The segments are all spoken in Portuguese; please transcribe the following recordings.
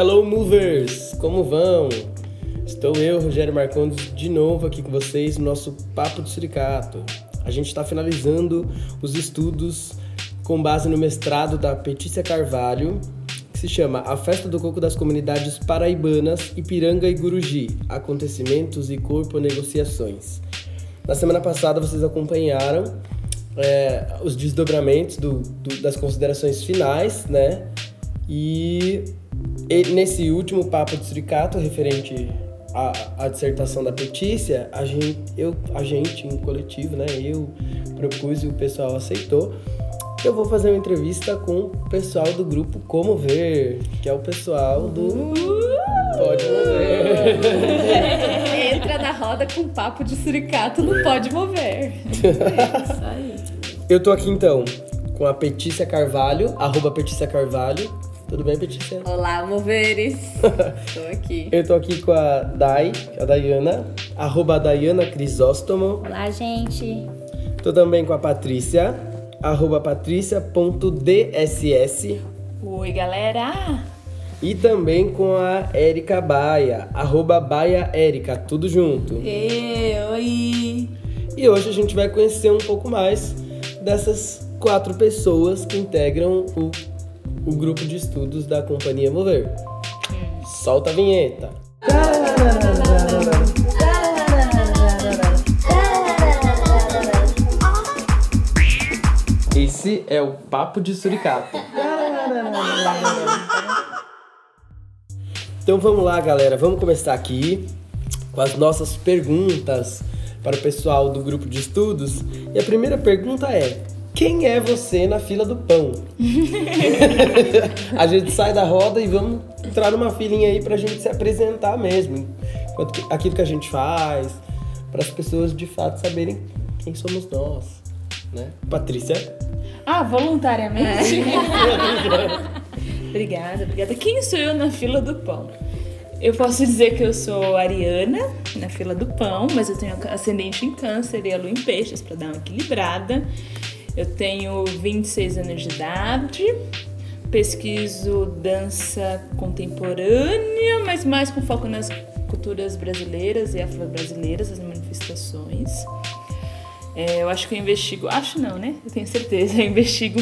Hello Movers, como vão? Estou eu, Rogério Marcondes, de novo aqui com vocês no nosso Papo de Suricato. A gente está finalizando os estudos com base no mestrado da Petícia Carvalho, que se chama A Festa do Coco das Comunidades Paraibanas, Ipiranga e Guruji, Acontecimentos e Corpo Negociações. Na semana passada vocês acompanharam é, os desdobramentos do, do, das considerações finais, né? E, e nesse último papo de suricato referente à, à, dissertação da Petícia, a gente, eu, a gente em coletivo, né? Eu propus e o pessoal aceitou. Eu vou fazer uma entrevista com o pessoal do grupo Como Ver, que é o pessoal do uh! Pode Mover. Entra na roda com papo de suricato, não pode mover. É isso aí. Eu tô aqui então com a Petícia Carvalho, arroba Petícia Carvalho. Tudo bem, Petícia? Olá, moveres. tô aqui. Eu tô aqui com a Dai, a Dayana, arroba Dayana Crisóstomo. Olá, gente. Tô também com a Patrícia, arroba patrícia.dss. Oi, galera. E também com a Érica Baia, arroba Baia Érica, tudo junto. E, oi. E hoje a gente vai conhecer um pouco mais dessas quatro pessoas que integram o, o grupo de estudos da Companhia Mover. Solta a vinheta. Esse é o Papo de Suricato. Então vamos lá, galera. Vamos começar aqui com as nossas perguntas para o pessoal do grupo de estudos. E a primeira pergunta é: quem é você na fila do pão? a gente sai da roda e vamos entrar numa filinha aí para a gente se apresentar mesmo. Aquilo que a gente faz, para as pessoas de fato saberem quem somos nós. Né? Patrícia? Ah, voluntariamente? É. obrigada, obrigada. Quem sou eu na fila do pão? Eu posso dizer que eu sou ariana na fila do pão, mas eu tenho ascendente em câncer e a lua em peixes para dar uma equilibrada. Eu tenho 26 anos de idade, pesquiso dança contemporânea, mas mais com foco nas culturas brasileiras e afro-brasileiras, as manifestações. É, eu acho que eu investigo, acho não, né? Eu tenho certeza, eu investigo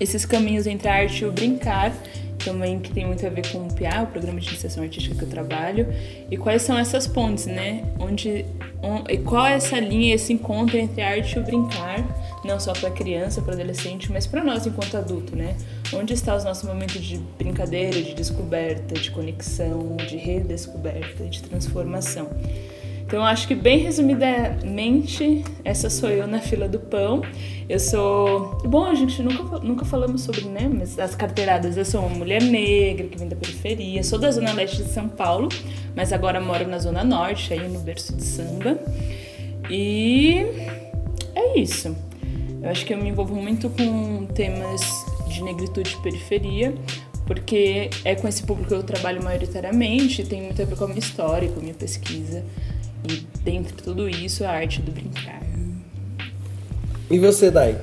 esses caminhos entre a arte e o brincar também que tem muito a ver com o PA, o programa de iniciação artística que eu trabalho, e quais são essas pontes, né? Onde, on, e qual é essa linha, esse encontro entre a arte e o brincar, não só para criança, para adolescente, mas para nós enquanto adulto, né? Onde está os nossos momentos de brincadeira, de descoberta, de conexão, de redescoberta, de transformação. Então, acho que bem resumidamente, essa sou eu na fila do pão. Eu sou. Bom, a gente nunca, nunca falamos sobre, né? Mas as carteiradas. Eu sou uma mulher negra que vem da periferia. Sou da Zona Leste de São Paulo, mas agora moro na Zona Norte, aí no berço de samba. E é isso. Eu acho que eu me envolvo muito com temas de negritude e periferia, porque é com esse público que eu trabalho maioritariamente, tem muito a ver com a minha história, com a minha pesquisa. E dentro de tudo isso, a arte do brincar. E você, Dai?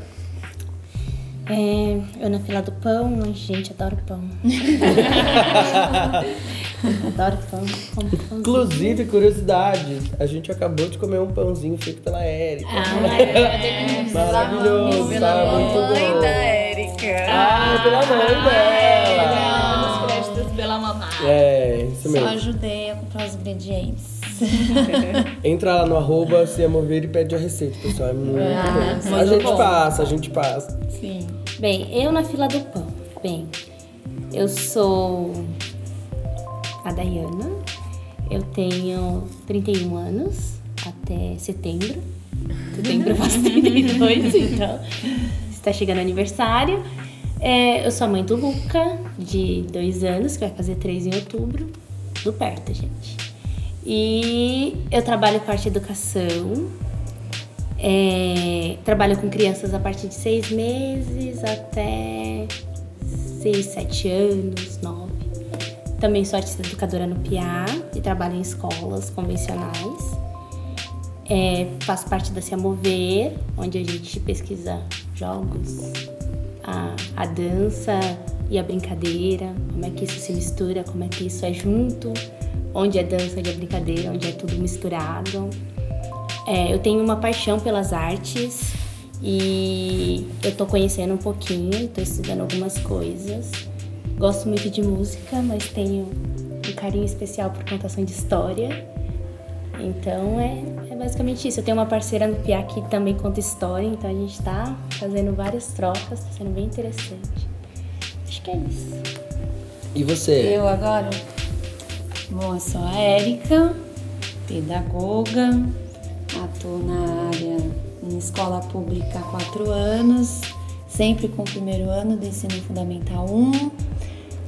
É, eu na fila do pão, gente, adoro pão. adoro pão. Inclusive, curiosidade, a gente acabou de comer um pãozinho feito pela Érica. Ah, é, Maravilhoso, pela tá muito bom. da Érica. Ah, pela mãe dela. Nos créditos pela mamãe. É, isso mesmo. Só ajudei a comprar os ingredientes. Entra lá no arroba se mover e pede a receita, pessoal. É muito ah, bom. A gente bom. passa, a gente passa. Sim. Bem, eu na fila do pão. Bem, eu sou a Dayana. Eu tenho 31 anos até setembro. Setembro eu faço 32, então está chegando aniversário. É, eu sou a mãe do Luca, de dois anos, que vai fazer três em outubro. Do perto, gente. E eu trabalho com arte e educação. É, trabalho com crianças a partir de seis meses até seis, sete anos, nove. Também sou artista educadora no PIA e trabalho em escolas convencionais. É, faço parte da Se Mover, onde a gente pesquisa jogos, a, a dança, e a brincadeira, como é que isso se mistura, como é que isso é junto, onde é dança, onde é brincadeira, onde é tudo misturado. É, eu tenho uma paixão pelas artes e eu tô conhecendo um pouquinho, tô estudando algumas coisas. Gosto muito de música, mas tenho um carinho especial por contação de história. Então é, é basicamente isso. Eu tenho uma parceira no PIA que também conta história, então a gente tá fazendo várias trocas, tá sendo bem interessante. Acho que é isso. E você? Eu agora? Bom, eu sou a Érica, pedagoga, atuo na área em escola pública há quatro anos, sempre com o primeiro ano do ensino fundamental 1.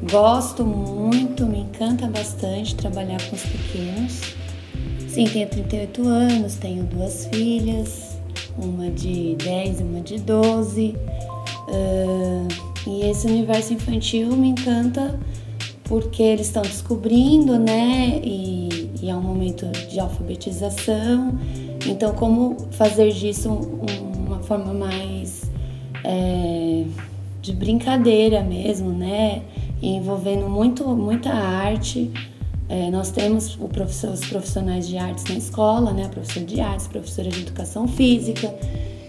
Gosto muito, me encanta bastante trabalhar com os pequenos. Sim, tenho 38 anos, tenho duas filhas, uma de 10 e uma de 12. Uh, e esse universo infantil me encanta porque eles estão descobrindo, né? E, e, é um momento de alfabetização. Então, como fazer disso uma forma mais é, de brincadeira mesmo, né? Envolvendo muito, muita arte. É, nós temos os profissionais de artes na escola, né? A professora de artes, professora de educação física,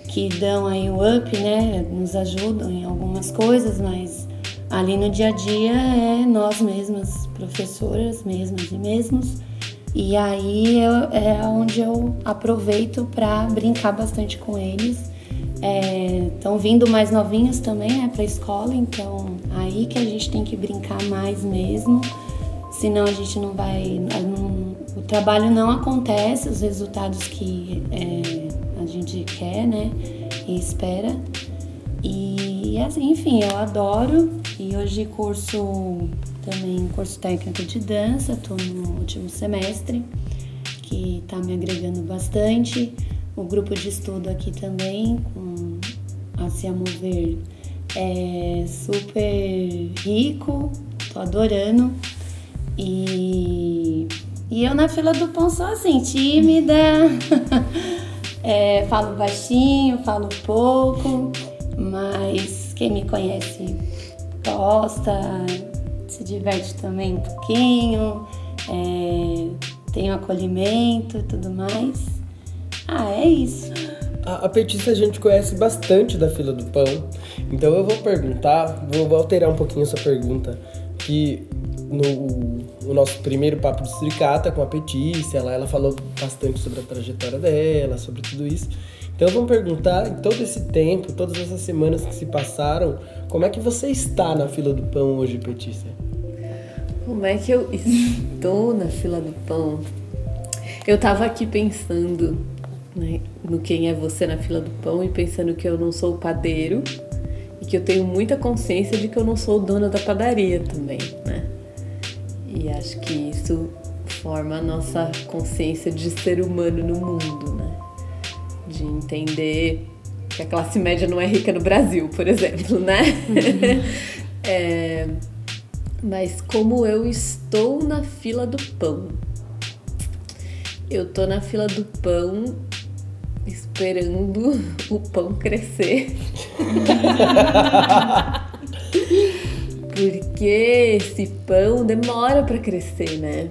que dão aí o up, né? Nos ajudam em algumas coisas, mas ali no dia a dia é nós mesmas, professoras mesmas e mesmos. E aí eu, é onde eu aproveito para brincar bastante com eles Estão é, vindo mais novinhos também né, para a escola, então aí que a gente tem que brincar mais mesmo, senão a gente não vai. Não, o trabalho não acontece, os resultados que é, a gente quer né, e espera. E assim, enfim, eu adoro. E hoje curso também curso técnico de dança, estou no último semestre, que está me agregando bastante o grupo de estudo aqui também, com a Se Mover, é super rico, tô adorando. E, e eu na fila do pão sou assim, tímida, é, falo baixinho, falo pouco, mas quem me conhece gosta, se diverte também um pouquinho, é, tem acolhimento e tudo mais. Ah, é isso. A, a petista a gente conhece bastante da fila do pão, então eu vou perguntar, vou, vou alterar um pouquinho essa pergunta, que no, no, nosso primeiro papo de Sricata com a Petícia, ela, ela falou bastante sobre a trajetória dela, sobre tudo isso. Então vamos perguntar, em todo esse tempo, todas essas semanas que se passaram, como é que você está na fila do pão hoje, Petícia? Como é que eu estou na fila do pão? Eu tava aqui pensando né, no quem é você na fila do pão e pensando que eu não sou o padeiro e que eu tenho muita consciência de que eu não sou dona da padaria também, né? E acho que isso forma a nossa consciência de ser humano no mundo, né? De entender que a classe média não é rica no Brasil, por exemplo, né? Uhum. é, mas como eu estou na fila do pão. Eu tô na fila do pão esperando o pão crescer. Porque esse pão demora para crescer, né?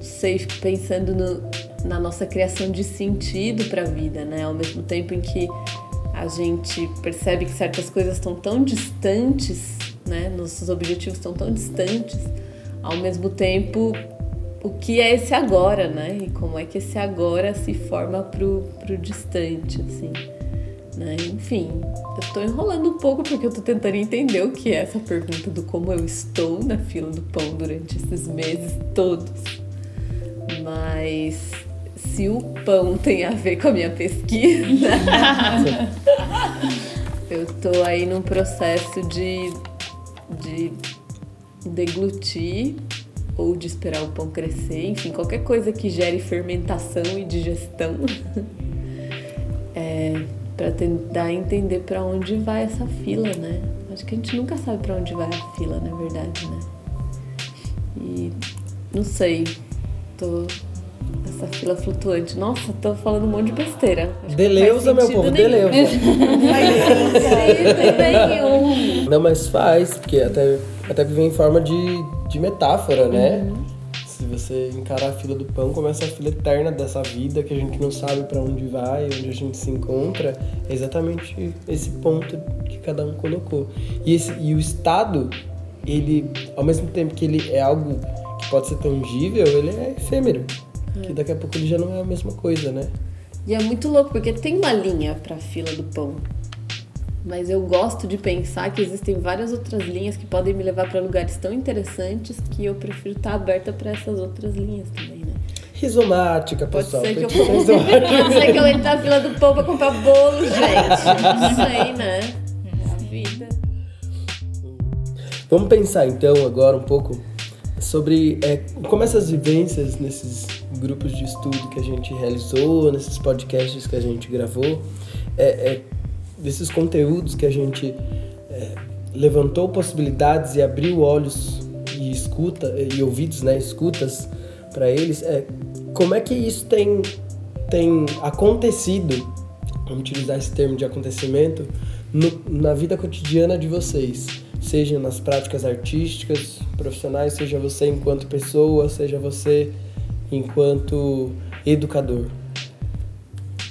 Sei, fico pensando no, na nossa criação de sentido para a vida, né? Ao mesmo tempo em que a gente percebe que certas coisas estão tão distantes, né? Nossos objetivos estão tão distantes, ao mesmo tempo o que é esse agora, né? E como é que esse agora se forma pro, pro distante, assim. Né? Enfim, eu tô enrolando um pouco porque eu tô tentando entender o que é essa pergunta do como eu estou na fila do pão durante esses meses todos. Mas se o pão tem a ver com a minha pesquisa, eu tô aí num processo de, de deglutir ou de esperar o pão crescer, enfim, qualquer coisa que gere fermentação e digestão, é, para tentar entender para onde vai essa fila, né? Acho que a gente nunca sabe para onde vai a fila, na verdade, né? E não sei, tô Essa fila flutuante. Nossa, tô falando um monte de besteira. Acho Deleuza, não meu povo, nenhum. Deleuza. Não faz sentido nenhum. Não, mas faz, porque até, até que vem em forma de, de metáfora, né? Se você encarar a fila do pão, começa a fila eterna dessa vida que a gente não sabe pra onde vai, onde a gente se encontra. É exatamente esse ponto que cada um colocou. E, esse, e o Estado, ele, ao mesmo tempo que ele é algo que pode ser tangível, ele é efêmero. Que daqui a pouco ele já não é a mesma coisa, né? E é muito louco, porque tem uma linha pra fila do pão. Mas eu gosto de pensar que existem várias outras linhas que podem me levar pra lugares tão interessantes que eu prefiro estar aberta pra essas outras linhas também, né? Rizomática, Pode pessoal. ser, que eu, pode ser que eu entre na fila do pão pra comprar bolo, gente. Não sei, né? É a vida. Vamos pensar então agora um pouco sobre é, como essas vivências nesses grupos de estudo que a gente realizou, nesses podcasts que a gente gravou, é, é, desses conteúdos que a gente é, levantou possibilidades e abriu olhos e escuta e ouvidos, né, escutas para eles, é, como é que isso tem tem acontecido, vamos utilizar esse termo de acontecimento, no- na vida cotidiana de vocês, seja nas práticas artísticas, profissionais, seja você enquanto pessoa, seja você enquanto educador.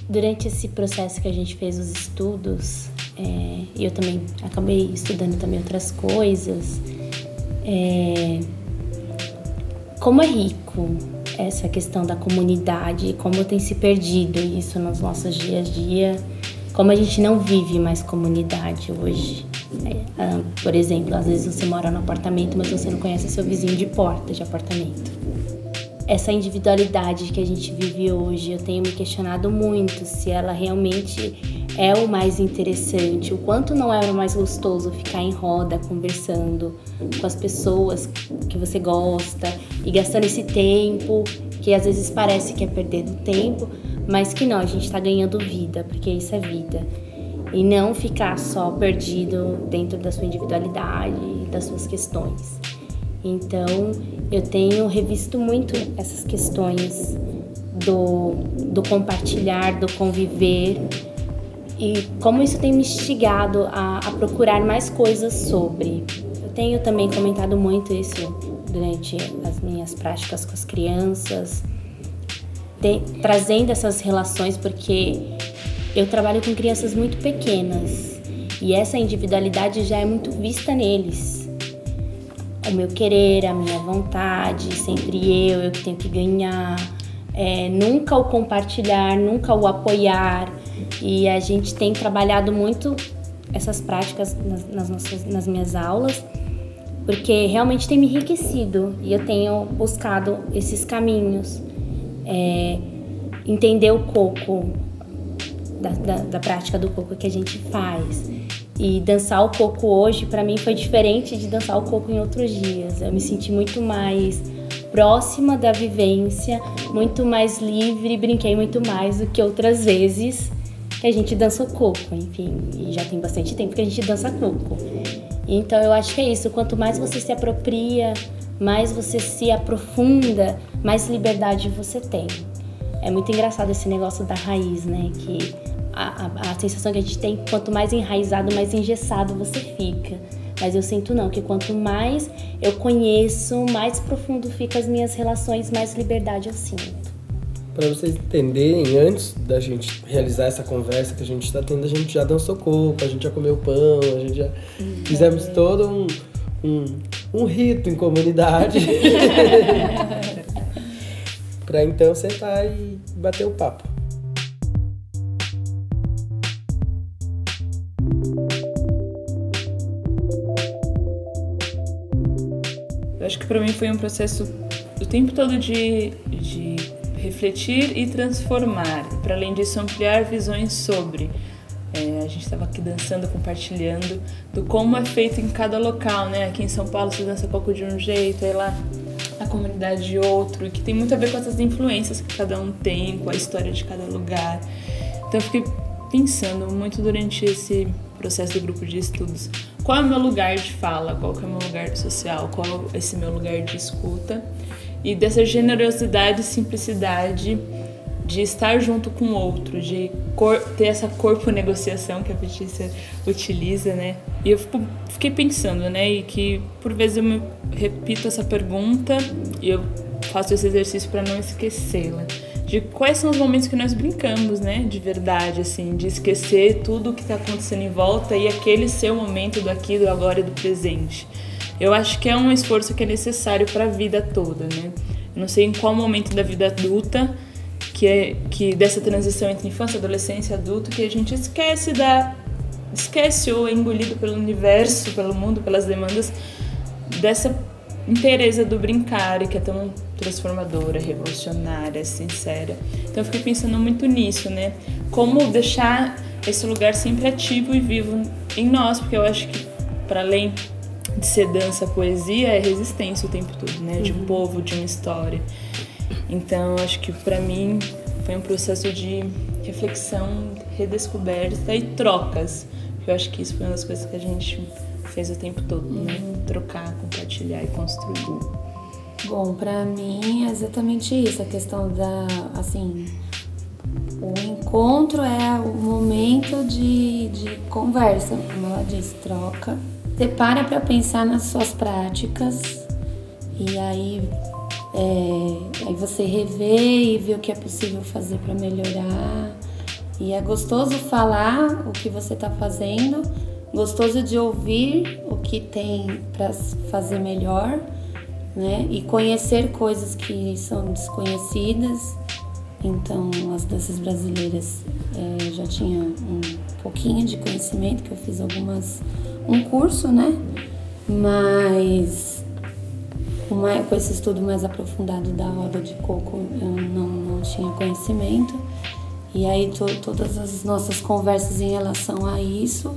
Durante esse processo que a gente fez os estudos, é, eu também acabei estudando também outras coisas, é, como é rico essa questão da comunidade, como tem se perdido isso nos nossos dias a dia, como a gente não vive mais comunidade hoje. É, ah, por exemplo, às vezes você mora no apartamento, mas você não conhece seu vizinho de porta de apartamento essa individualidade que a gente vive hoje, eu tenho me questionado muito se ela realmente é o mais interessante, o quanto não é o mais gostoso ficar em roda conversando com as pessoas que você gosta e gastando esse tempo, que às vezes parece que é perdendo tempo, mas que não, a gente está ganhando vida, porque isso é vida. E não ficar só perdido dentro da sua individualidade e das suas questões. Então, eu tenho revisto muito essas questões do, do compartilhar, do conviver e como isso tem me instigado a, a procurar mais coisas sobre. Eu tenho também comentado muito isso durante as minhas práticas com as crianças, trazendo essas relações, porque eu trabalho com crianças muito pequenas e essa individualidade já é muito vista neles o meu querer, a minha vontade, sempre eu, eu que tenho que ganhar, é, nunca o compartilhar, nunca o apoiar. E a gente tem trabalhado muito essas práticas nas, nas nossas, nas minhas aulas, porque realmente tem me enriquecido e eu tenho buscado esses caminhos. É, entender o coco, da, da, da prática do coco que a gente faz. E dançar o coco hoje, para mim, foi diferente de dançar o coco em outros dias. Eu me senti muito mais próxima da vivência, muito mais livre, brinquei muito mais do que outras vezes que a gente dança coco, enfim. E já tem bastante tempo que a gente dança coco. Então eu acho que é isso. Quanto mais você se apropria, mais você se aprofunda, mais liberdade você tem. É muito engraçado esse negócio da raiz, né? Que a, a, a sensação que a gente tem, quanto mais enraizado, mais engessado você fica. Mas eu sinto não, que quanto mais eu conheço, mais profundo ficam as minhas relações, mais liberdade eu sinto. Para vocês entenderem, antes da gente realizar essa conversa que a gente está tendo, a gente já dançou coco, a gente já comeu pão, a gente já fizemos todo um, um, um rito em comunidade. para então sentar e bater o papo. Eu acho que para mim foi um processo o tempo todo de, de refletir e transformar. Para além disso, ampliar visões sobre. É, a gente estava aqui dançando, compartilhando do como é feito em cada local, né? Aqui em São Paulo se dança pouco de um jeito, aí lá a comunidade de outro, que tem muito a ver com essas influências que cada um tem, com a história de cada lugar. Então eu fiquei pensando muito durante esse processo do grupo de estudos, qual é o meu lugar de fala, qual é o meu lugar social, qual é esse meu lugar de escuta. e dessa generosidade e simplicidade de estar junto com o outro, de ter essa corpo negociação que a Letícia utiliza, né? E eu fico, fiquei pensando, né? E que por vezes eu me repito essa pergunta e eu faço esse exercício para não esquecê-la. De quais são os momentos que nós brincamos, né? De verdade, assim, de esquecer tudo o que está acontecendo em volta e aquele ser o momento do aqui, do agora e do presente. Eu acho que é um esforço que é necessário para a vida toda, né? Eu não sei em qual momento da vida adulta que é que dessa transição entre infância, adolescência adulto que a gente esquece da esquece ou é engolido pelo universo, pelo mundo, pelas demandas dessa inteireza do brincar e que é tão transformadora, revolucionária, sincera. Então eu fiquei pensando muito nisso, né? Como deixar esse lugar sempre ativo e vivo em nós, porque eu acho que para além de ser dança, poesia, é resistência o tempo todo, né? De um uhum. povo, de uma história. Então, acho que para mim foi um processo de reflexão, redescoberta e trocas. Eu acho que isso foi uma das coisas que a gente fez o tempo todo, né? Trocar, compartilhar e construir. Bom, para mim é exatamente isso, a questão da, assim, o encontro é o momento de, de conversa, como ela diz, troca. Você para para pensar nas suas práticas e aí é, aí você revê e vê o que é possível fazer para melhorar. E é gostoso falar o que você está fazendo, gostoso de ouvir o que tem para fazer melhor, né? E conhecer coisas que são desconhecidas. Então, as danças brasileiras é, já tinha um pouquinho de conhecimento, que eu fiz algumas um curso, né? Mas com, com esse estudo mais aprofundado da roda de coco, eu não, não tinha conhecimento. E aí to, todas as nossas conversas em relação a isso,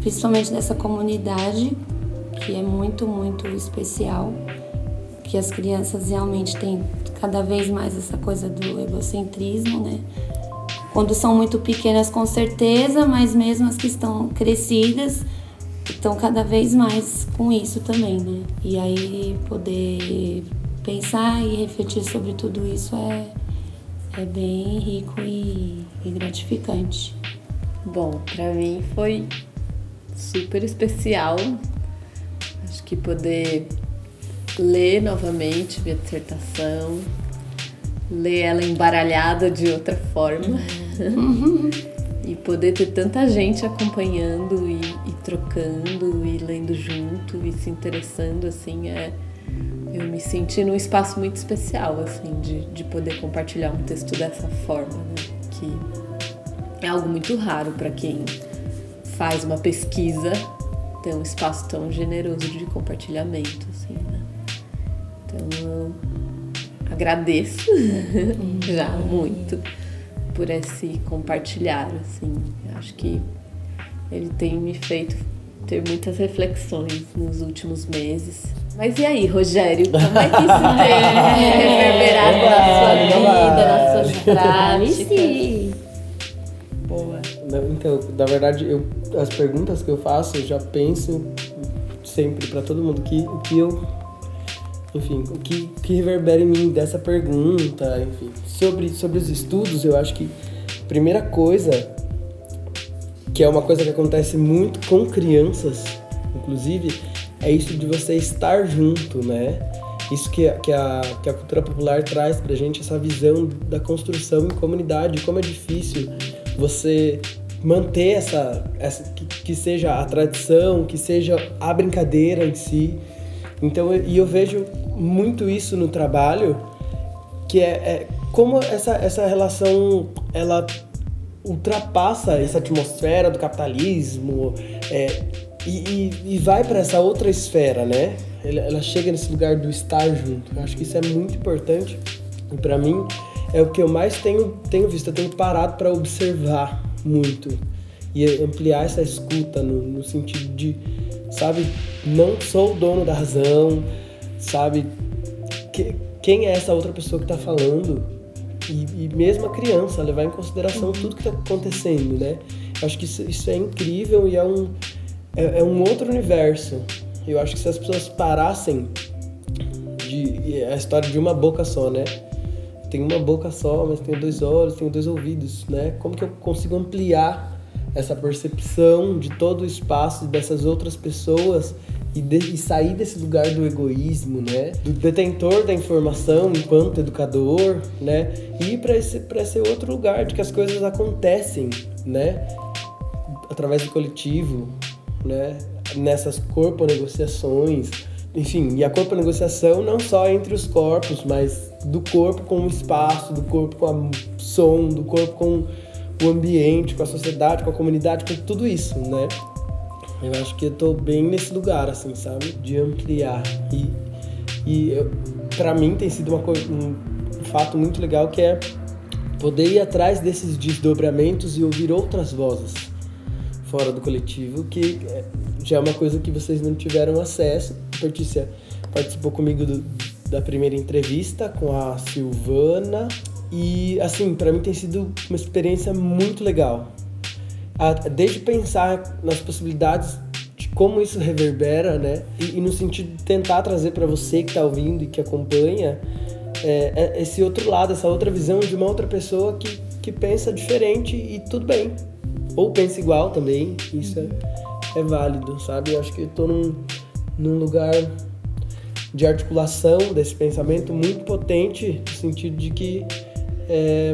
principalmente dessa comunidade, que é muito, muito especial, que as crianças realmente têm cada vez mais essa coisa do egocentrismo, né? Quando são muito pequenas, com certeza, mas mesmo as que estão crescidas, estão cada vez mais com isso também, né? E aí poder pensar e refletir sobre tudo isso é, é bem rico e, e gratificante. Bom, para mim foi super especial. Acho que poder ler novamente minha dissertação, ler ela embaralhada de outra forma. Uhum. E poder ter tanta gente acompanhando e, e, trocando e lendo junto e se interessando, assim, é. Eu me senti num espaço muito especial, assim, de, de poder compartilhar um texto dessa forma, né? Que é algo muito raro para quem faz uma pesquisa ter um espaço tão generoso de compartilhamento, assim, né? Então eu agradeço já muito por esse compartilhar, assim. Acho que ele tem me feito ter muitas reflexões nos últimos meses. Mas e aí, Rogério, como é que isso tem reverberado na sua vida, nas suas práticas? Boa. Então, na verdade, eu, as perguntas que eu faço, eu já penso sempre para todo mundo que o que eu enfim, o que, que reverbera em mim dessa pergunta, enfim, sobre, sobre os estudos, eu acho que a primeira coisa, que é uma coisa que acontece muito com crianças, inclusive, é isso de você estar junto, né? Isso que, que, a, que a cultura popular traz pra gente, essa visão da construção em comunidade, como é difícil você manter essa, essa que, que seja a tradição, que seja a brincadeira em si. Então, e eu vejo muito isso no trabalho, que é, é como essa, essa relação ela ultrapassa essa atmosfera do capitalismo é, e, e, e, vai para essa outra esfera, né? Ela, ela, chega nesse lugar do estar junto. Eu acho que isso é muito importante e para mim é o que eu mais tenho, tenho visto. Eu tenho parado para observar muito e ampliar essa escuta no, no sentido de sabe? Não sou o dono da razão, sabe? Que, quem é essa outra pessoa que está falando? E, e, mesmo a criança, levar em consideração tudo que está acontecendo, né? Acho que isso, isso, é incrível e é um, é, é, um outro universo. Eu acho que se as pessoas parassem de, é a história de uma boca só, né? Tenho uma boca só, mas tenho dois olhos, tenho dois ouvidos, né? Como que eu consigo ampliar essa percepção de todo o espaço dessas outras pessoas e, de, e, sair desse lugar do egoísmo, né? Do detentor da informação enquanto educador, né? E ir para esse, esse outro lugar de que as coisas acontecem, né? Através do coletivo, né? Nessas corpo-negociações, enfim, e a corpo-negociação não só entre os corpos, mas do corpo com o espaço, do corpo com o som, do corpo com o ambiente, com a sociedade, com a comunidade, com tudo isso, né? Eu acho que eu tô bem nesse lugar, assim, sabe? De ampliar. E, e para mim tem sido uma coisa, um fato muito legal que é poder ir atrás desses desdobramentos e ouvir outras vozes fora do coletivo, que é, já é uma coisa que vocês não tiveram acesso. A Pertícia participou comigo do, da primeira entrevista com a Silvana e assim, para mim tem sido uma experiência muito legal desde pensar nas possibilidades de como isso reverbera, né? E, e no sentido de tentar trazer para você que está ouvindo e que acompanha é, é esse outro lado, essa outra visão de uma outra pessoa que, que pensa diferente e tudo bem. Ou pensa igual também, isso é, é válido, sabe? Eu acho que eu tô num, num lugar de articulação desse pensamento muito potente, no sentido de que é,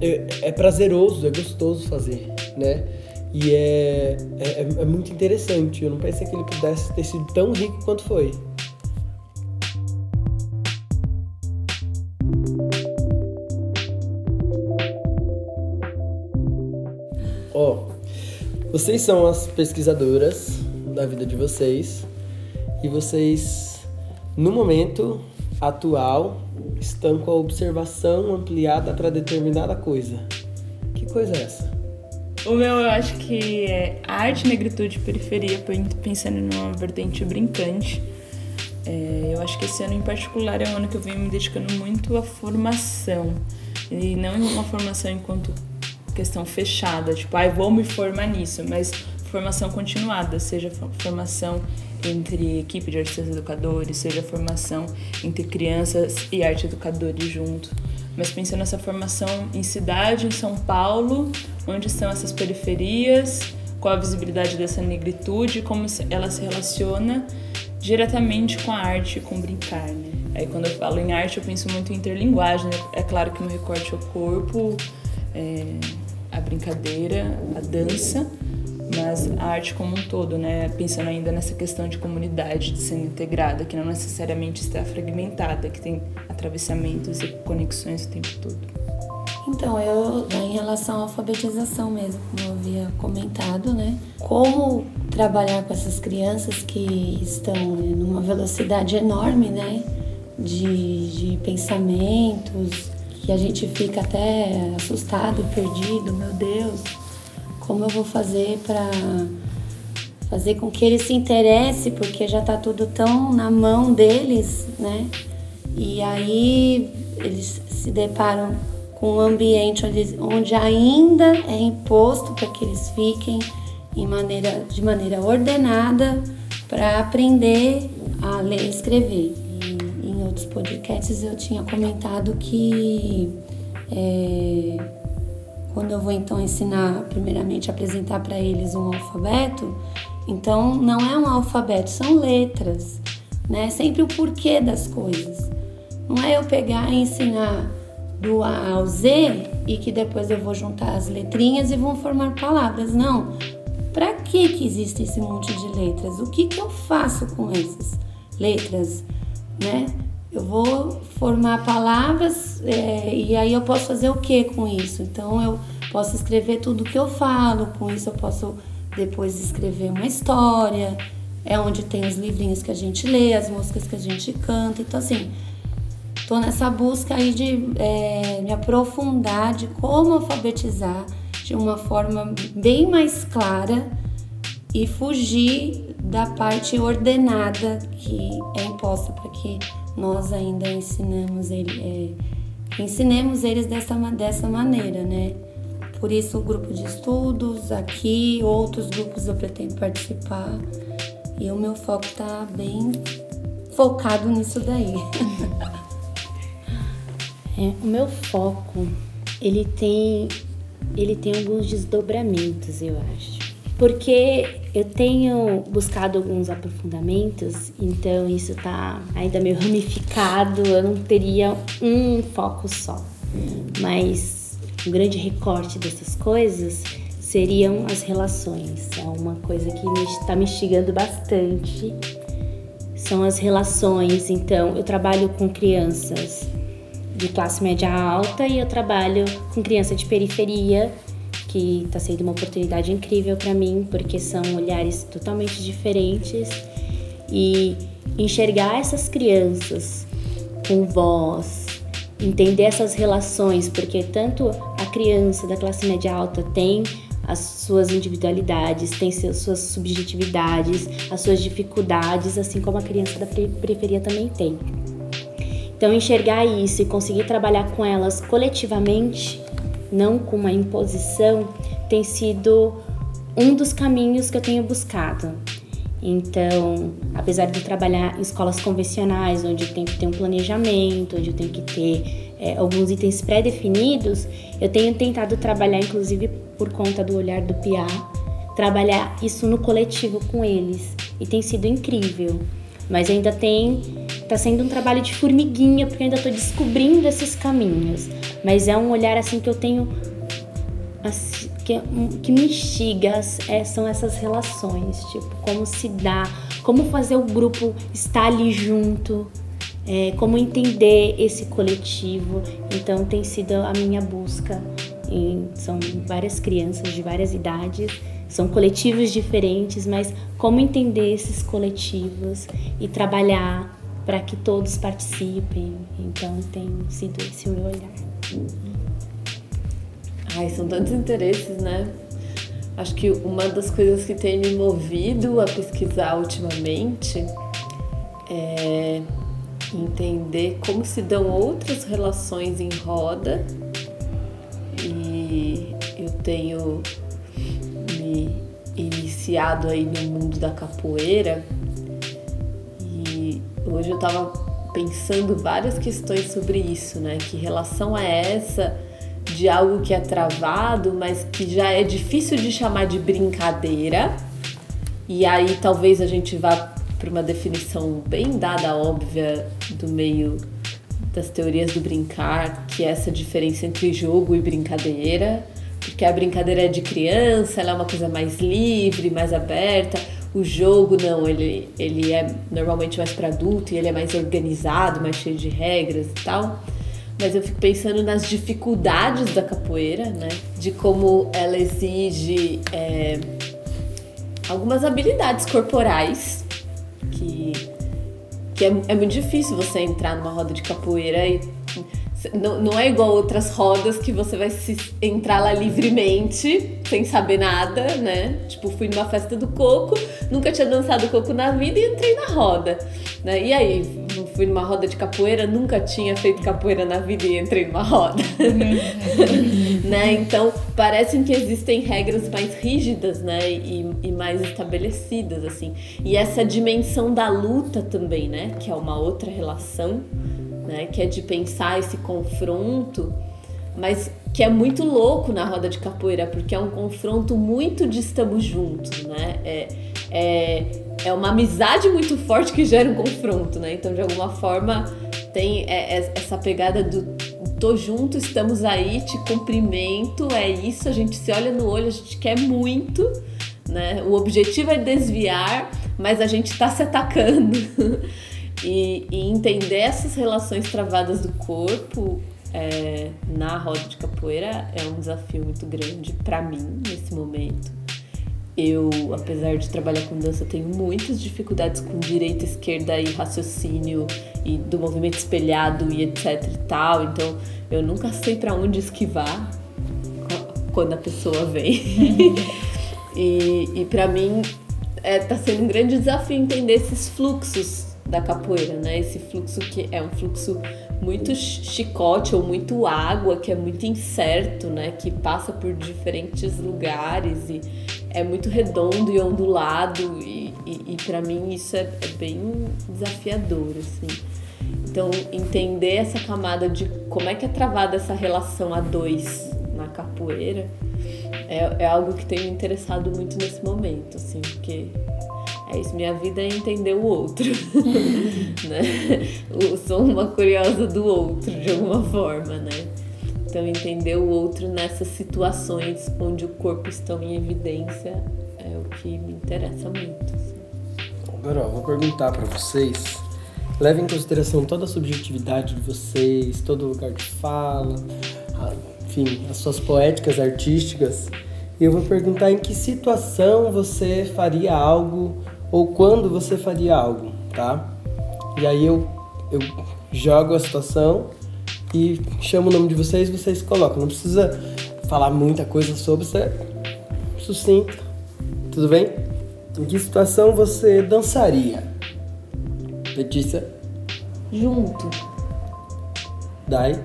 é, é prazeroso, é gostoso fazer né? E é, é, é, muito interessante. Eu não pensei que ele pudesse ter sido tão rico quanto foi. Ó, oh, vocês são as pesquisadoras da vida de vocês e vocês, no momento atual, estão com a observação ampliada para determinada coisa. Que coisa é essa? O meu, eu acho que é arte, negritude e periferia, pensando numa vertente brincante. É, eu acho que esse ano em particular é um ano que eu venho me dedicando muito à formação. E não uma formação enquanto questão fechada, tipo, ah, vou me formar nisso, mas formação continuada, seja formação entre equipe de artistas educadores, seja formação entre crianças e arte educadores junto mas pensando nessa formação em cidade, em São Paulo, onde estão essas periferias, qual a visibilidade dessa negritude, como ela se relaciona diretamente com a arte com brincar, né? Aí quando eu falo em arte, eu penso muito em interlinguagem, né? É claro que meu recorte é o corpo, é a brincadeira, a dança, mas a arte como um todo, né? Pensando ainda nessa questão de comunidade, de sendo integrada, que não necessariamente está fragmentada, que tem atravessamentos e conexões o tempo todo. Então, eu, em relação à alfabetização mesmo, como eu havia comentado, né? Como trabalhar com essas crianças que estão numa velocidade enorme, né? De, de pensamentos, que a gente fica até assustado, perdido, meu Deus, como eu vou fazer para fazer com que eles se interessem, porque já está tudo tão na mão deles, né? E aí eles se deparam com um ambiente onde, onde ainda é imposto para que eles fiquem em maneira, de maneira ordenada para aprender a ler e escrever. E, em outros podcasts eu tinha comentado que é, quando eu vou então ensinar, primeiramente apresentar para eles um alfabeto, então não é um alfabeto, são letras, né? Sempre o porquê das coisas. Não é eu pegar e ensinar do A ao Z e que depois eu vou juntar as letrinhas e vão formar palavras. Não. Para que que existe esse monte de letras? O que que eu faço com essas letras, né? Eu vou formar palavras é, e aí eu posso fazer o que com isso? Então eu posso escrever tudo que eu falo, com isso eu posso depois escrever uma história, é onde tem os livrinhos que a gente lê, as músicas que a gente canta. Então, assim, tô nessa busca aí de é, me aprofundar de como alfabetizar de uma forma bem mais clara e fugir da parte ordenada que é imposta para que nós ainda ensinamos ele, é, ensinemos eles dessa, dessa maneira, né? Por isso o grupo de estudos aqui, outros grupos eu pretendo participar e o meu foco está bem focado nisso daí. É, o meu foco, ele tem, ele tem alguns desdobramentos, eu acho. Porque eu tenho buscado alguns aprofundamentos, então isso tá ainda meio ramificado, eu não teria um foco só. Mas um grande recorte dessas coisas seriam as relações. É uma coisa que está me, me instigando bastante. São as relações. Então, eu trabalho com crianças de classe média alta e eu trabalho com criança de periferia, que está sendo uma oportunidade incrível para mim, porque são olhares totalmente diferentes e enxergar essas crianças com voz, entender essas relações, porque tanto a criança da classe média alta tem as suas individualidades, tem suas subjetividades, as suas dificuldades, assim como a criança da periferia também tem. Então, enxergar isso e conseguir trabalhar com elas coletivamente, não com uma imposição, tem sido um dos caminhos que eu tenho buscado. Então, apesar de trabalhar em escolas convencionais, onde eu tenho que ter um planejamento, onde eu tenho que ter é, alguns itens pré-definidos, eu tenho tentado trabalhar, inclusive por conta do olhar do PIA, trabalhar isso no coletivo com eles. E tem sido incrível. Mas ainda tem Tá sendo um trabalho de formiguinha, porque ainda tô descobrindo esses caminhos. Mas é um olhar assim que eu tenho. Assim, que, que me instiga é, são essas relações, tipo, como se dá, como fazer o grupo estar ali junto, é, como entender esse coletivo. Então tem sido a minha busca. São várias crianças de várias idades, são coletivos diferentes, mas como entender esses coletivos e trabalhar para que todos participem. Então tem sido esse o meu olhar. Ai, são tantos interesses, né? Acho que uma das coisas que tem me movido a pesquisar ultimamente é entender como se dão outras relações em roda. E eu tenho me iniciado aí no mundo da capoeira Hoje eu estava pensando várias questões sobre isso, né? Que relação é essa de algo que é travado, mas que já é difícil de chamar de brincadeira. E aí talvez a gente vá para uma definição bem dada, óbvia, do meio das teorias do brincar, que é essa diferença entre jogo e brincadeira, porque a brincadeira é de criança, ela é uma coisa mais livre, mais aberta. O jogo, não, ele, ele é normalmente mais para adulto e ele é mais organizado, mais cheio de regras e tal. Mas eu fico pensando nas dificuldades da capoeira, né? De como ela exige é, algumas habilidades corporais que, que é, é muito difícil você entrar numa roda de capoeira e não, não é igual outras rodas que você vai se, entrar lá livremente, sem saber nada, né? Tipo, fui numa festa do coco, nunca tinha dançado coco na vida e entrei na roda. Né? E aí, fui numa roda de capoeira, nunca tinha feito capoeira na vida e entrei numa roda. né? Então, parecem que existem regras mais rígidas, né? E, e mais estabelecidas, assim. E essa dimensão da luta também, né? Que é uma outra relação né? Que é de pensar esse confronto, mas que é muito louco na roda de capoeira, porque é um confronto muito de estamos juntos, né? É, é, é uma amizade muito forte que gera um confronto, né? Então, de alguma forma, tem é, é, essa pegada do tô junto, estamos aí, te cumprimento, é isso, a gente se olha no olho, a gente quer muito, né? O objetivo é desviar, mas a gente tá se atacando. E, e entender essas relações travadas do corpo é, na roda de capoeira é um desafio muito grande para mim nesse momento. Eu, apesar de trabalhar com dança, tenho muitas dificuldades com direita, esquerda e raciocínio e do movimento espelhado e etc e tal. Então, eu nunca sei para onde esquivar quando a pessoa vem. e e para mim é, tá sendo um grande desafio entender esses fluxos da capoeira, né? Esse fluxo que é um fluxo muito chicote ou muito água, que é muito incerto, né? Que passa por diferentes lugares e é muito redondo e ondulado e, e, e para mim isso é, é, bem desafiador, assim. Então, entender essa camada de como é que é travada essa relação a dois na capoeira é, é algo que tem me interessado muito nesse momento, assim, porque é isso, minha vida é entender o outro. né? Eu sou uma curiosa do outro, de alguma forma, né? Então, entender o outro nessas situações onde o corpo está em evidência é o que me interessa muito. Assim. Agora, ó, vou perguntar para vocês. Levem em consideração toda a subjetividade de vocês, todo lugar de fala, enfim, as suas poéticas artísticas. E eu vou perguntar em que situação você faria algo ou quando você faria algo, tá? E aí eu, eu jogo a situação e chamo o nome de vocês vocês colocam. Não precisa falar muita coisa sobre, você sucinto. Tudo bem? Em que situação você dançaria? Letícia? Junto. Dai?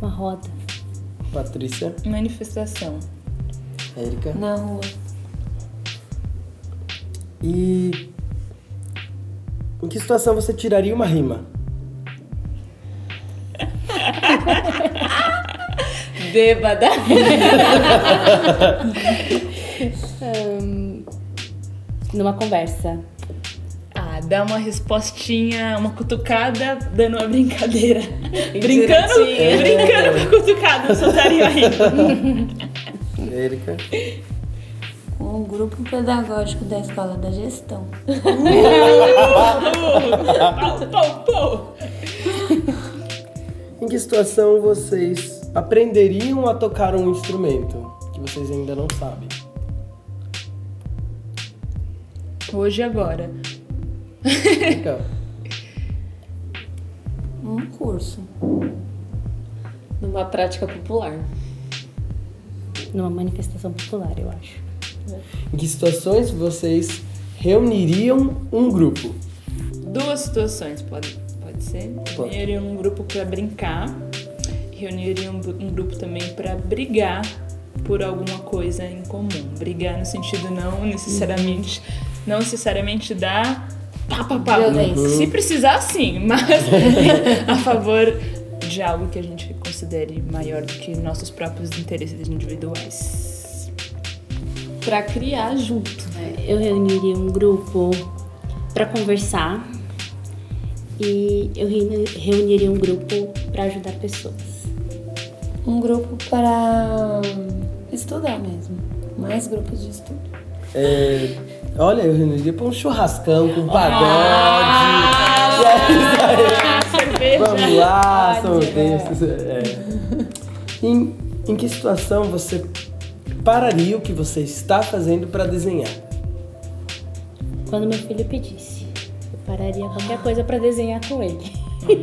Uma roda. Patrícia? Manifestação. Érica? Na rua. E em que situação você tiraria uma rima? Bêbada. um, numa conversa. Ah, dá uma respostinha, uma cutucada, dando uma brincadeira. brincando, brincando com a cutucada, eu soltaria aí. Érica. Um grupo pedagógico da escola da gestão. Em que situação vocês aprenderiam a tocar um instrumento que vocês ainda não sabem? Hoje e agora. Legal. Um curso. Numa prática popular. Numa manifestação popular, eu acho. Em que situações vocês reuniriam um grupo? Duas situações, pode, pode ser. Pode. Reuniria um grupo para brincar, reuniria um, um grupo também para brigar por alguma coisa em comum. Brigar no sentido não necessariamente, não necessariamente da pá, pá, pá. Violência. Se precisar, sim, mas a favor de algo que a gente considere maior do que nossos próprios interesses individuais. Pra criar junto, né? Eu reuniria um grupo para conversar e eu reuni- reuniria um grupo para ajudar pessoas. Um grupo para estudar mesmo. Mais grupos de estudo. É, olha, eu reuniria para um churrascão com pagode. Cerveja. Vamos lá, são. É. Em, em que situação você pararia o que você está fazendo para desenhar? Quando meu filho pedisse, eu pararia qualquer coisa para desenhar com ele.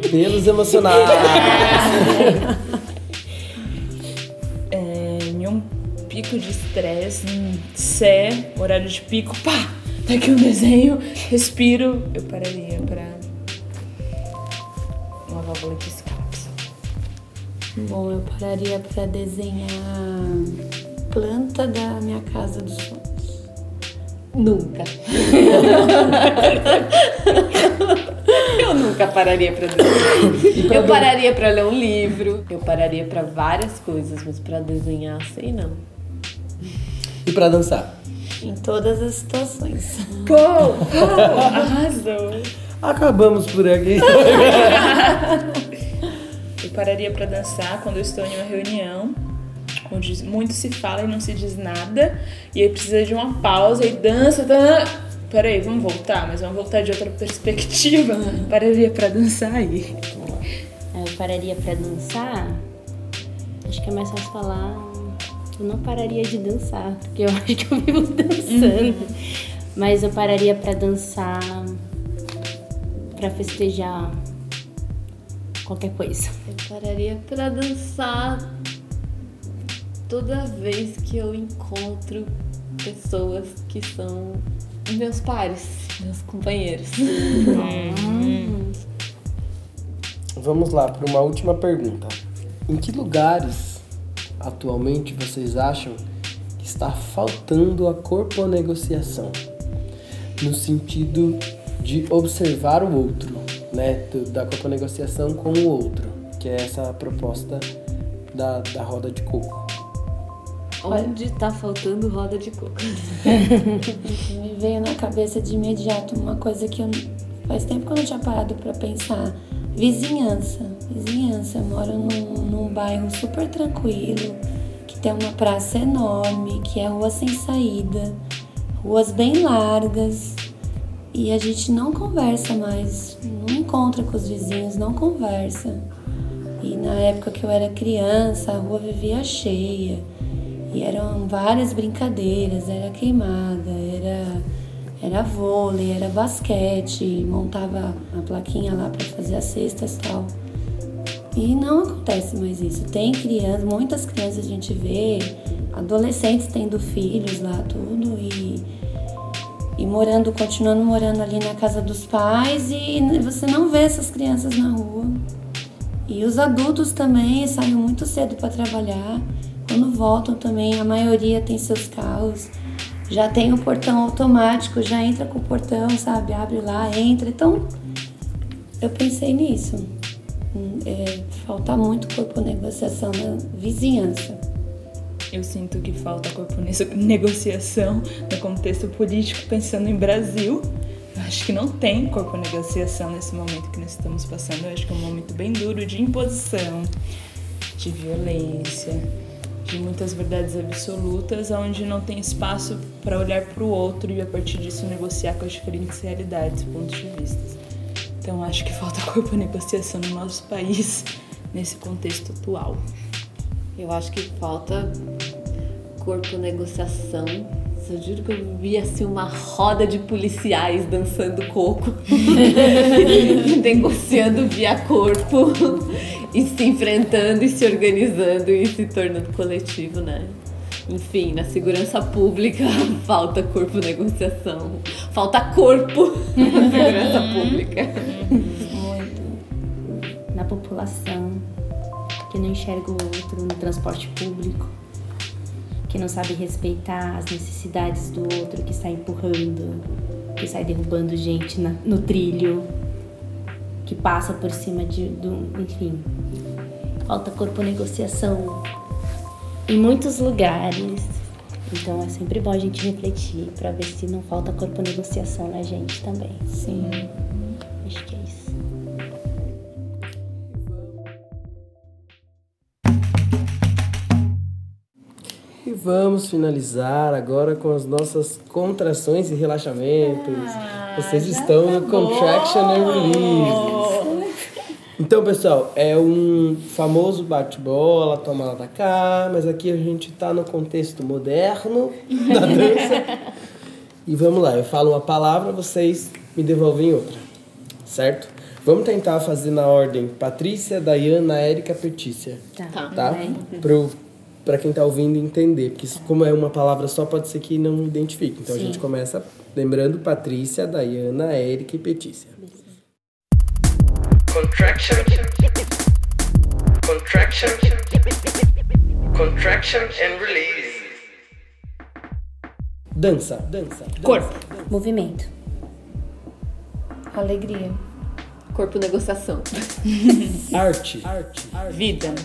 Pelos emocionais. É, em um pico de estresse, um sé, horário de pico, pá, tá aqui um desenho, respiro, eu pararia pra uma válvula de escape. Bom, eu pararia para desenhar planta da minha casa dos sonhos. Nunca. eu nunca pararia pra desenhar. Eu pararia pra ler um livro. Eu pararia pra várias coisas, mas pra desenhar, sei não. E para dançar? Em todas as situações. Pô, pô, arrasou. Acabamos por aqui. Eu pararia pra dançar quando eu estou em uma reunião, onde muito se fala e não se diz nada, e aí precisa de uma pausa e dança, dança. Peraí, vamos voltar, mas vamos voltar de outra perspectiva. Pararia pra dançar aí. Aí eu pararia para dançar. Acho que é mais fácil falar. Eu não pararia de dançar, porque eu acho que eu vivo dançando. Mas eu pararia para dançar, para festejar qualquer coisa. Eu pararia pra dançar toda vez que eu encontro pessoas que são meus pares, meus companheiros. Vamos lá para uma última pergunta. Em que lugares atualmente vocês acham que está faltando a corponegociação, no sentido de observar o outro, né? Da corponegociação com o outro, que é essa proposta da, da roda de coco. Onde tá faltando roda de coco? Me veio na cabeça de imediato uma coisa que eu, faz tempo que eu não tinha parado para pensar. Vizinhança. Vizinhança. Eu moro num, num bairro super tranquilo, que tem uma praça enorme, que é rua sem saída, ruas bem largas. E a gente não conversa mais, não encontra com os vizinhos, não conversa. E na época que eu era criança, a rua vivia cheia. E eram várias brincadeiras, era queimada, era era vôlei, era basquete, montava a plaquinha lá para fazer as cestas e tal. E não acontece mais isso. Tem crianças, muitas crianças a gente vê, adolescentes tendo filhos lá, tudo, e, e morando, continuando morando ali na casa dos pais, e você não vê essas crianças na rua. E os adultos também saem muito cedo para trabalhar. Quando voltam também, a maioria tem seus carros, já tem o portão automático, já entra com o portão, sabe? Abre lá, entra. Então, eu pensei nisso. É, falta muito corpo negociação na vizinhança. Eu sinto que falta corpo negociação no contexto político, pensando em Brasil. Acho que não tem corpo negociação nesse momento que nós estamos passando. Eu acho que é um momento bem duro de imposição, de violência, de muitas verdades absolutas, onde não tem espaço para olhar para o outro e a partir disso negociar com as diferentes realidades, pontos de vista. Então acho que falta corpo negociação no nosso país nesse contexto atual. Eu acho que falta corpo negociação. Eu juro que eu vi assim uma roda de policiais dançando coco, negociando via corpo e se enfrentando e se organizando e se tornando coletivo, né? Enfim, na segurança pública falta corpo negociação, falta corpo na segurança pública. Muito. Na população, que não enxerga o outro no transporte público, que não sabe respeitar as necessidades do outro, que sai empurrando, que sai derrubando gente na, no trilho, que passa por cima de, do, enfim, falta corpo negociação em muitos lugares. Então é sempre bom a gente refletir para ver se não falta corpo negociação na gente também. Sim. Vamos finalizar agora com as nossas contrações e relaxamentos. Vocês estão no Contraction and Release. Então, pessoal, é um famoso bate-bola, toma lá da cá, mas aqui a gente tá no contexto moderno da dança. e vamos lá, eu falo uma palavra, vocês me devolvem outra, certo? Vamos tentar fazer na ordem Patrícia, Dayana, Érica, Petícia, Tá. tá? Bem. Pro, pra quem tá ouvindo entender, porque isso, como é uma palavra só, pode ser que não identifique. Então a Sim. gente começa lembrando Patrícia, Dayana, Érica e Petícia. Contraction. Contraction. Contraction and release. Dança, dança. Corpo. Movimento. Alegria. Corpo negociação. Arte, arte, Vida.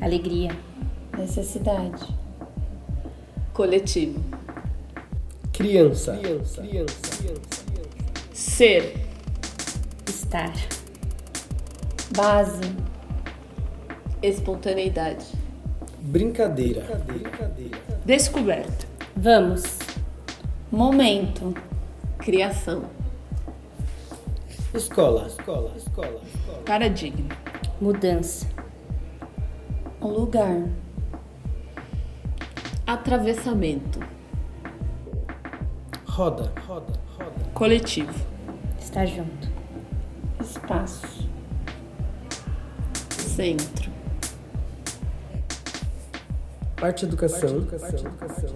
Alegria. Necessidade. Coletivo. criança, criança, criança, Ser. Estar. Base. Espontaneidade. brincadeira, brincadeira, Descoberta. Vamos. Momento. Criação. escola, escola, escola, escola, Paradigma. Mudança. Lugar. Atravessamento. roda, roda, roda, Coletivo. Estar junto. Espaço. Centro. arte educação, arte educação,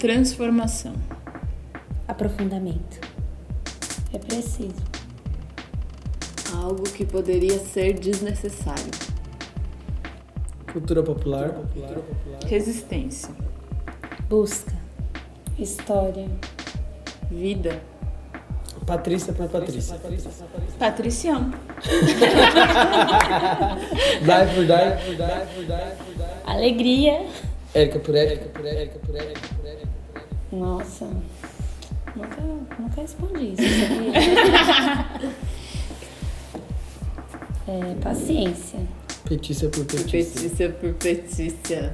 Transformação. Aprofundamento. É preciso. Algo que poderia ser desnecessário. Cultura popular, Resistência. Busca. História. Vida. Patrícia por Patrícia. Patricião. Dai por Dai por Dai por Dai por Dai. Alegria. Érica por Érica por Érica por Érica por Érica. Nossa. Nunca, nunca respondi isso, é, paciência. Petícia por Petícia. Petícia por Petícia.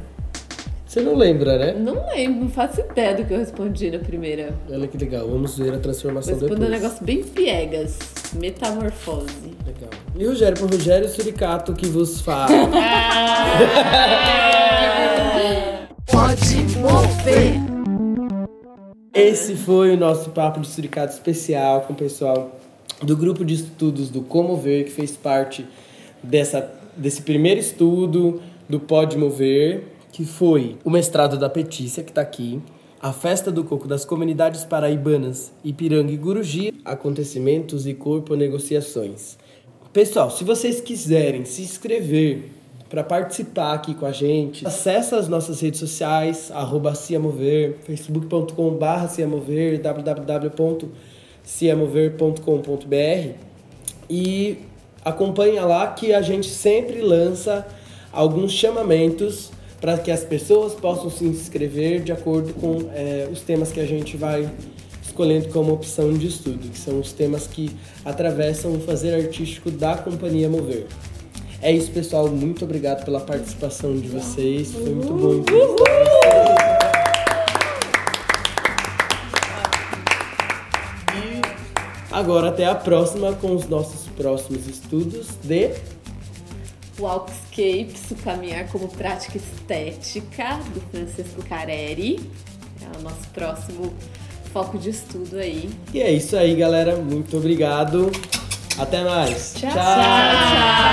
Você não lembra, né? Não lembro, não faço ideia do que eu respondi na primeira. Olha que legal. Vamos ver a transformação Respondi depois. um negócio bem piegas. Metamorfose. Legal. E Rogério por Rogério Suricato que vos fala. Pode mover. Esse foi o nosso papo de suricato especial com o pessoal do grupo de estudos do Como Ver, que fez parte dessa, desse primeiro estudo do Pode Mover, que foi o mestrado da Petícia, que está aqui, a festa do coco das comunidades paraibanas Ipiranga e Guruji, acontecimentos e corpo negociações. Pessoal, se vocês quiserem se inscrever para participar aqui com a gente, acessa as nossas redes sociais, arroba ciamover, facebook.com.br ciamover, www.ciamover.com.br e acompanha lá que a gente sempre lança alguns chamamentos para que as pessoas possam se inscrever de acordo com eh, os temas que a gente vai escolhendo como opção de estudo, que são os temas que atravessam o fazer artístico da Companhia Mover. É isso, pessoal. Muito obrigado pela participação de vocês. Foi muito bom. E agora até a próxima com os nossos próximos estudos de Walkscapes, o caminhar como prática estética, do Francisco Careri. É o nosso próximo foco de estudo aí. E é isso aí, galera. Muito obrigado. Até mais. Tchau. Tchau.